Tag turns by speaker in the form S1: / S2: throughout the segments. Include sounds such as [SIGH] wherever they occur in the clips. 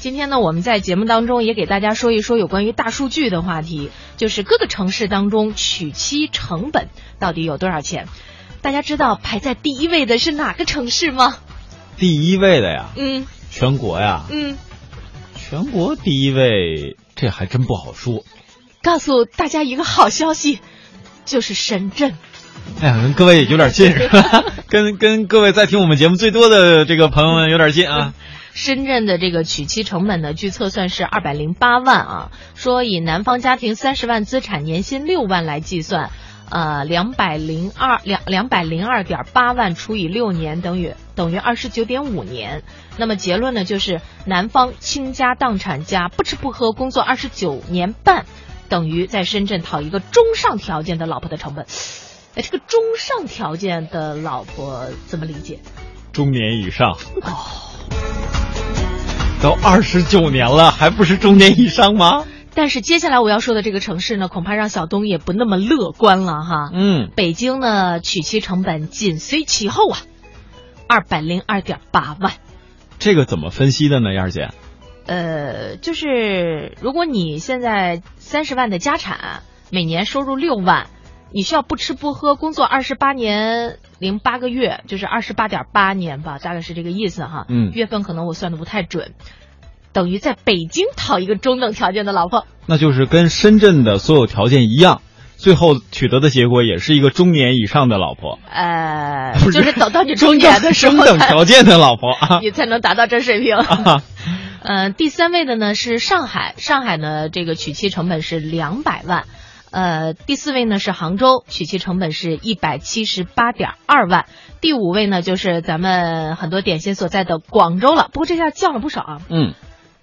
S1: 今天呢，我们在节目当中也给大家说一说有关于大数据的话题，就是各个城市当中娶妻成本到底有多少钱？大家知道排在第一位的是哪个城市吗？
S2: 第一位的呀，
S1: 嗯
S2: 全国呀，
S1: 嗯，
S2: 全国第一位，这还真不好说。
S1: 告诉大家一个好消息，就是深圳。
S2: 哎呀，跟各位有点近 [LAUGHS] 是吧？跟跟各位在听我们节目最多的这个朋友们有点近啊。
S1: 深圳的这个娶妻成本呢，据测算是二百零八万啊。说以男方家庭三十万资产、年薪六万来计算，呃，两百零二两两百零二点八万除以六年等于等于二十九点五年。那么结论呢，就是男方倾家荡产加不吃不喝工作二十九年半，等于在深圳讨一个中上条件的老婆的成本。哎，这个中上条件的老婆怎么理解？
S2: 中年以上，
S1: 哦。
S2: 都二十九年了，还不是中年以上吗？
S1: 但是接下来我要说的这个城市呢，恐怕让小东也不那么乐观了哈。
S2: 嗯，
S1: 北京呢，娶妻成本紧随其后啊，二百零二点八万。
S2: 这个怎么分析的呢，燕儿姐？
S1: 呃，就是如果你现在三十万的家产，每年收入六万，你需要不吃不喝工作二十八年零八个月，就是二十八点八年吧，大概是这个意思哈。
S2: 嗯
S1: 月份可能我算的不太准，等于在北京讨一个中等条件的老婆。
S2: 那就是跟深圳的所有条件一样，最后取得的结果也是一个中年以上的老婆，
S1: 呃，[LAUGHS]
S2: 是
S1: 就是等到你中年的时候
S2: 中等，条件的老婆啊。
S1: 你才能达到这水平。[LAUGHS]
S2: 啊
S1: 呃，第三位的呢是上海，上海呢这个娶妻成本是两百万。呃，第四位呢是杭州，娶妻成本是一百七十八点二万。第五位呢就是咱们很多点心所在的广州了，不过这下降了不少啊，
S2: 嗯，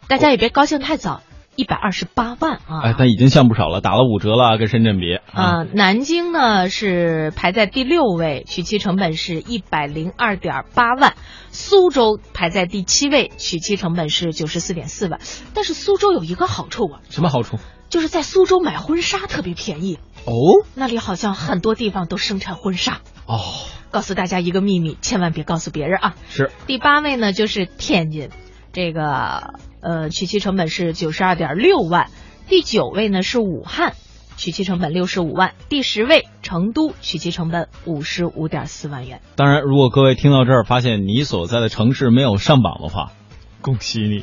S1: 大家也别高兴太早，一百二十八万啊。
S2: 哎，但已经降不少了，打了五折了啊，跟深圳比啊。
S1: 啊、南京呢是排在第六位，娶妻成本是一百零二点八万。苏州排在第七位，娶妻成本是九十四点四万。但是苏州有一个好处啊，
S2: 什么好处？
S1: 就是在苏州买婚纱特别便宜，
S2: 哦
S1: 那里好像很多地方都生产婚纱。
S2: 哦，
S1: 告诉大家一个秘密，千万别告诉别人啊。
S2: 是
S1: 第八位呢就是天津，这个呃娶妻成本是九十二点六万。第九位呢是武汉，娶妻成本六十五万。第十位成都，娶妻成本五十五点四万元。
S2: 当然，如果各位听到这儿发现你所在的城市没有上榜的话，恭喜你，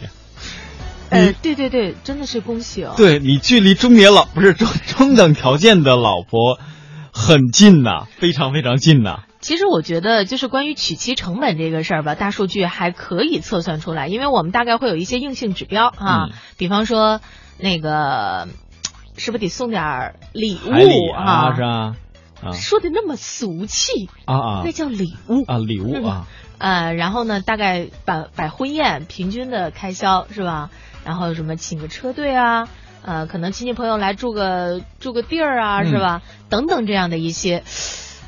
S1: 呃，对对对，真的是恭喜哦。
S2: 对你距离中年老不是中中等条件的老婆很近呐、非常非常近呐、
S1: 其实我觉得，就是关于娶妻成本这个事儿吧，大数据还可以测算出来，因为我们大概会有一些硬性指标啊，
S2: 嗯
S1: 比方说那个是不是得送点礼物
S2: 啊，是吧？啊
S1: 说的那么俗气，
S2: 啊啊
S1: 那叫礼物。
S2: 啊，礼物啊，
S1: 呃，然后呢，大概摆摆婚宴平均的开销是吧？然后什么请个车队啊，呃，可能亲戚朋友来住个住个地儿啊，
S2: 嗯
S1: 是吧？等等这样的一些。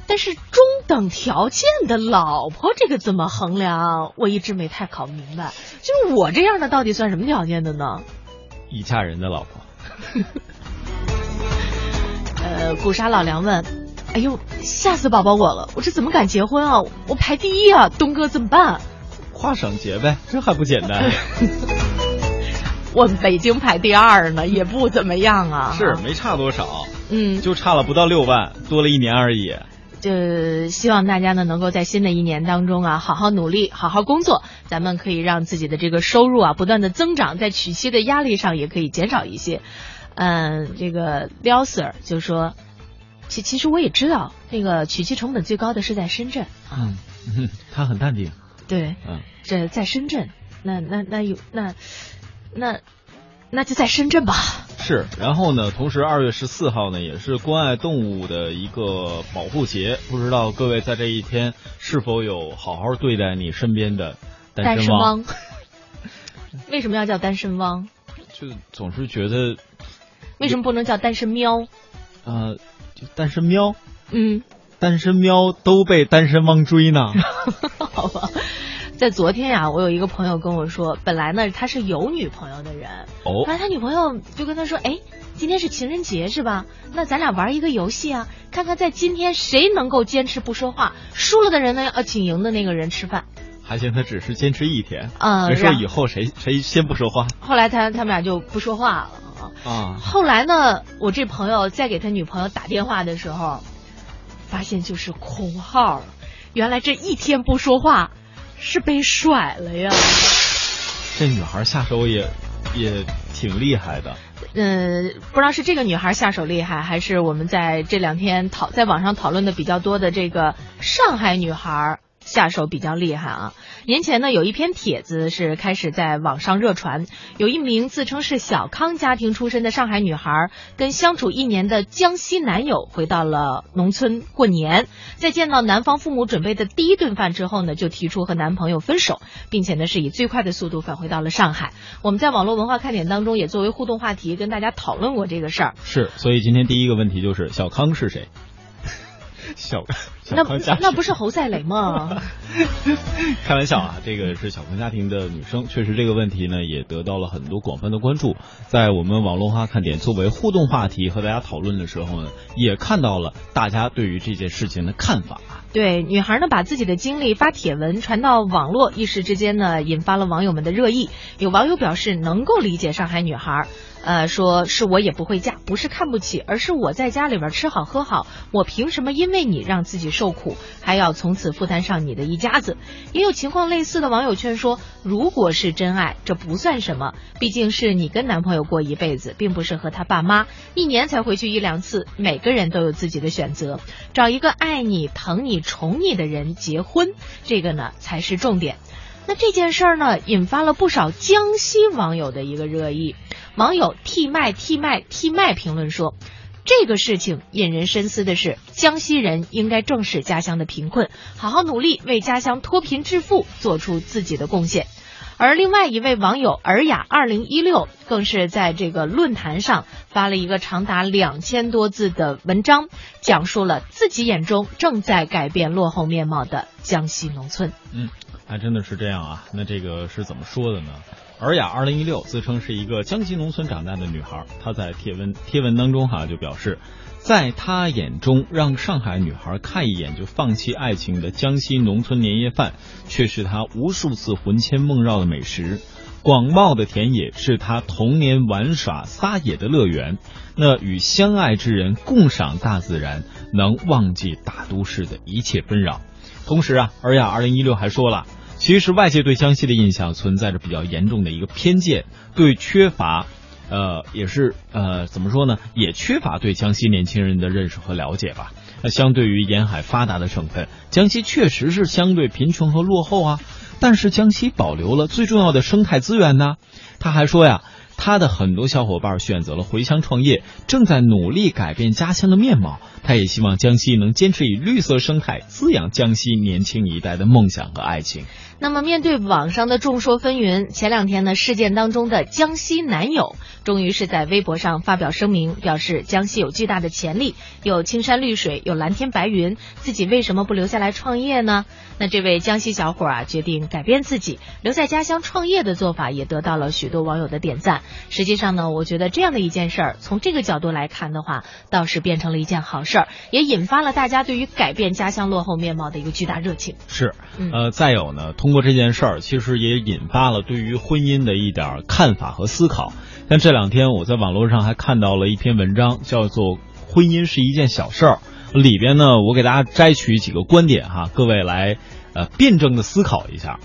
S1: 但是中等条件的老婆这个怎么衡量？我一直没太搞明白。就是我这样的到底算什么条件的呢？
S2: 已嫁人的老婆，[LAUGHS]
S1: 呃，古沙老梁问：“哎呦，吓死宝宝我了！我这怎么敢结婚啊？我排第一啊，东哥怎么办？”
S2: 跨省结呗，这还不简单？[LAUGHS]
S1: 我们北京排第二呢，也不怎么样啊。
S2: 是，没差多少，
S1: 嗯，
S2: 就差了不到六万，多了一年而已。
S1: 就希望大家呢能够在新的一年当中啊，好好努力，好好工作，咱们可以让自己的这个收入啊不断的增长，在娶妻的压力上也可以减少一些。嗯，这个廖 Sir 就说，其其实我也知道，那个娶妻成本最高的是在深圳啊，
S2: 嗯，嗯他很淡定。
S1: 对，
S2: 嗯，
S1: 这在深圳，那那那有那那那就在深圳吧。
S2: 是。然后呢，同时二月十四号呢，也是关爱动物的一个保护节。不知道各位在这一天是否有好好对待你身边的单
S1: 单身？
S2: 汪，[LAUGHS]
S1: 为什么要叫单身汪？
S2: 就总是觉得，
S1: 为什么不能叫单身喵？
S2: 呃，就单身喵，
S1: 嗯，
S2: 单身喵都被单身汪追呢。[LAUGHS]
S1: 好吧。在昨天呀、我有一个朋友跟我说，本来呢他是有女朋友的人，后
S2: 哦，
S1: 来他女朋友就跟他说，哎，今天是情人节是吧？那咱俩玩一个游戏啊，看看在今天谁能够坚持不说话，输了的人呢要请赢的那个人吃饭。
S2: 还行，他只是坚持一天，
S1: 嗯，
S2: 没说以后谁谁先不说话。
S1: 后来他他们俩就不说话了
S2: 啊。
S1: 后来呢，我这朋友在给他女朋友打电话的时候，发现就是空号了。原来这一天不说话是被甩了呀。
S2: 这女孩下手也也挺厉害的。
S1: 嗯，不知道是这个女孩下手厉害，还是我们在这两天讨在网上讨论的比较多的这个上海女孩。下手比较厉害啊！年前呢，有一篇帖子是开始在网上热传，有一名自称是小康家庭出身的上海女孩，跟相处一年的江西男友回到了农村过年，在见到男方父母准备的第一顿饭之后呢，就提出和男朋友分手，并且呢是以最快的速度返回到了上海。我们在网络文化看点当中也作为互动话题跟大家讨论过这个事儿。
S2: 是，所以今天第一个问题就是小康是谁？小康
S1: 那那不是侯赛雷吗？[LAUGHS]
S2: 开玩笑啊，这个是小康家庭的女生，确实这个问题呢也得到了很多广泛的关注。在我们网络化看点作为互动话题和大家讨论的时候呢，也看到了大家对于这件事情的看法。
S1: 对，女孩呢把自己的经历发帖文传到网络，一时之间呢引发了网友们的热议。有网友表示能够理解上海女孩。呃，说是我也不会嫁，不是看不起，而是我在家里边吃好喝好，我凭什么因为你让自己受苦，还要从此负担上你的一家子？也有情况类似的网友劝说，如果是真爱，这不算什么，毕竟是你跟男朋友过一辈子，并不是和他爸妈一年才回去一两次，每个人都有自己的选择，找一个爱你、疼你、宠你的人结婚，这个呢才是重点。那这件事儿呢，引发了不少江西网友的一个热议。网友替麦替麦替麦评论说：“这个事情引人深思的是，江西人应该正视家乡的贫困，好好努力为家乡脱贫致富做出自己的贡献。”而另外一位网友尔雅二零一六更是在这个论坛上发了一个长达两千多字的文章，讲述了自己眼中正在改变落后面貌的江西农村。
S2: 嗯。还真的是这样啊？那这个是怎么说的呢？尔雅二零一六自称是一个江西农村长大的女孩，她在贴文贴文当中哈就表示，在她眼中，让上海女孩看一眼就放弃爱情的江西农村年夜饭，却是她无数次魂牵梦绕的美食；广袤的田野是她童年玩耍撒野的乐园。那与相爱之人共赏大自然，能忘记大都市的一切纷扰。同时啊，尔雅二零一六还说了，其实外界对江西的印象存在着比较严重的一个偏见，对缺乏，呃，也是呃，怎么说呢，也缺乏对江西年轻人的认识和了解吧。那相对于沿海发达的省份，江西确实是相对贫穷和落后啊，但是江西保留了最重要的生态资源呢。他还说呀。他的很多小伙伴选择了回乡创业，正在努力改变家乡的面貌。他也希望江西能坚持以绿色生态滋养江西年轻一代的梦想和爱情。
S1: 那么，面对网上的众说纷纭，前两天呢，事件当中的江西男友终于是在微博上发表声明，表示江西有巨大的潜力，有青山绿水，有蓝天白云，自己为什么不留下来创业呢？那这位江西小伙啊，决定改变自己，留在家乡创业的做法也得到了许多网友的点赞。实际上呢，我觉得这样的一件事儿，从这个角度来看的话，倒是变成了一件好事儿，也引发了大家对于改变家乡落后面貌的一个巨大热情。
S2: 是，呃，再有呢，通过这件事儿，其实也引发了对于婚姻的一点看法和思考。像这两天我在网络上还看到了一篇文章，叫做《婚姻是一件小事儿》，里边呢，我给大家摘取几个观点哈，各位来呃辩证的思考一下，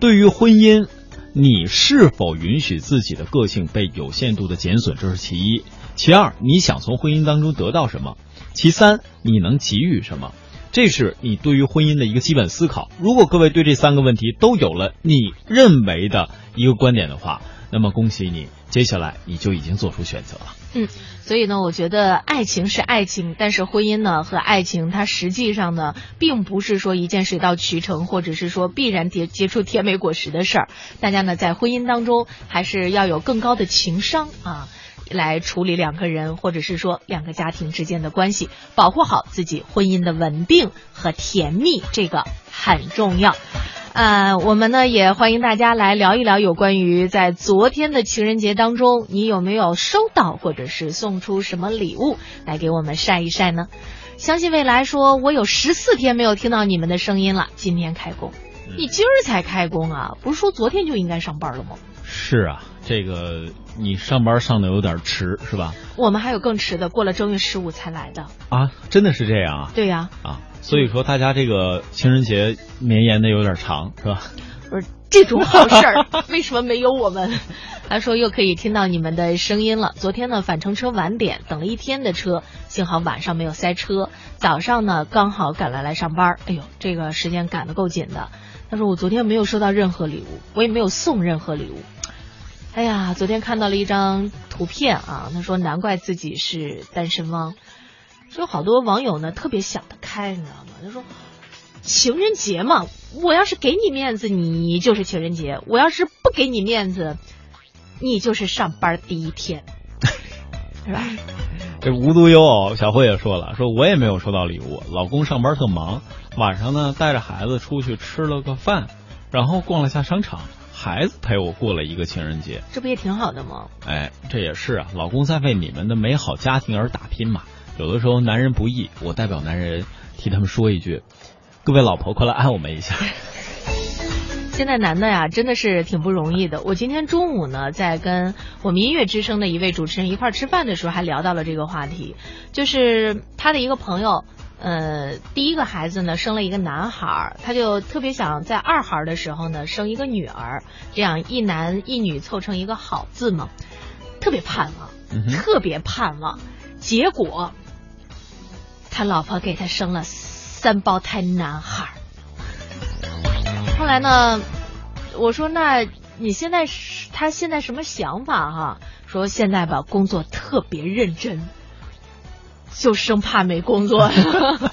S2: 对于婚姻。你是否允许自己的个性被有限度的减损？这是其一。其二，你想从婚姻当中得到什么？其三，你能给予什么？这是你对于婚姻的一个基本思考。如果各位对这三个问题都有了你认为的一个观点的话，那么恭喜你，接下来你就已经做出选择了。
S1: 嗯，所以呢，我觉得爱情是爱情，但是婚姻呢和爱情，它实际上呢，并不是说一件水到渠成，或者是说必然结结出甜美果实的事儿。大家呢在婚姻当中，还是要有更高的情商啊，来处理两个人或者是说两个家庭之间的关系，保护好自己婚姻的稳定和甜蜜，这个很重要。呃，我们呢也欢迎大家来聊一聊有关于在昨天的情人节当中，你有没有收到或者是送出什么礼物来给我们晒一晒呢？相信未来说，我有十四天没有听到你们的声音了，今天开工。你今儿才开工啊？不是说昨天就应该上班了吗？
S2: 是啊，这个你上班上的有点迟，是吧？
S1: 我们还有更迟的，过了正月十五才来的。
S2: 啊，真的是这样啊？
S1: 对呀。
S2: 啊，所以说大家这个情人节绵延的有点长，是吧？
S1: 不是这种好事儿，[LAUGHS] 为什么没有我们？他说又可以听到你们的声音了。昨天呢返程车晚点，等了一天的车，幸好晚上没有塞车。早上呢刚好赶来来上班。哎呦，这个时间赶得够紧的。他说我昨天没有收到任何礼物，我也没有送任何礼物。哎呀，昨天看到了一张图片啊，他说难怪自己是单身汪。说好多网友呢特别想得开，你知道吗？他说情人节嘛，我要是给你面子，你就是情人节；我要是不给你面子。你就是上班第一天，[LAUGHS] 是吧？
S2: 这无独有偶，小慧也说了，说我也没有收到礼物，老公上班特忙，晚上呢带着孩子出去吃了个饭，然后逛了下商场，孩子陪我过了一个情人节，
S1: 这不也挺好的吗？
S2: 哎，这也是啊，老公在为你们的美好家庭而打拼嘛。有的时候男人不易，我代表男人替他们说一句，各位老婆快来爱我们一下。[LAUGHS]
S1: 现在男的呀，真的是挺不容易的。我今天中午呢，在跟我们音乐之声的一位主持人一块吃饭的时候，还聊到了这个话题。就是他的一个朋友，呃，第一个孩子呢生了一个男孩，他就特别想在二孩的时候呢生一个女儿，这样一男一女凑成一个好字嘛，特别盼望，特别盼望。结果，他老婆给他生了三胞胎男孩。后来呢，我说那你现在是他现在什么想法哈？说现在吧工作特别认真，就生怕没工作，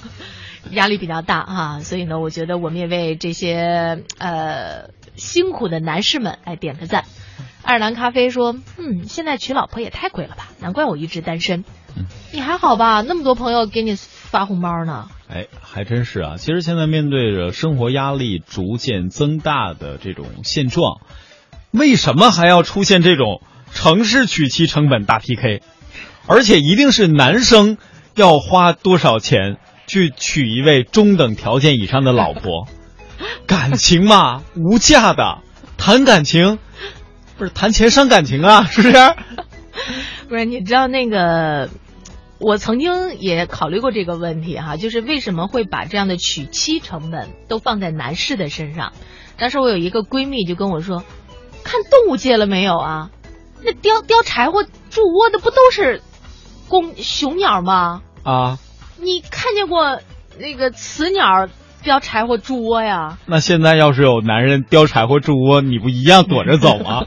S1: [LAUGHS] 压力比较大哈。所以呢，我觉得我们也为这些呃辛苦的男士们来点个赞。爱尔兰咖啡说，嗯，现在娶老婆也太贵了吧，难怪我一直单身。你还好吧？那么多朋友给你发红包呢。
S2: 哎，还真是啊！其实现在面对着生活压力逐渐增大的这种现状，为什么还要出现这种城市娶妻成本大 PK？而且一定是男生要花多少钱去娶一位中等条件以上的老婆？感情嘛，无价的，谈感情不是谈钱伤感情啊，是不是？
S1: 不是，你知道那个。我曾经也考虑过这个问题哈，就是为什么会把这样的娶妻成本都放在男士的身上？当时我有一个闺蜜就跟我说：“看动物界了没有啊？那叼叼柴火筑窝的不都是公雄鸟吗？
S2: 啊，
S1: 你看见过那个雌鸟叼柴火筑窝呀？
S2: 那现在要是有男人叼柴火筑窝，你不一样躲着走吗？”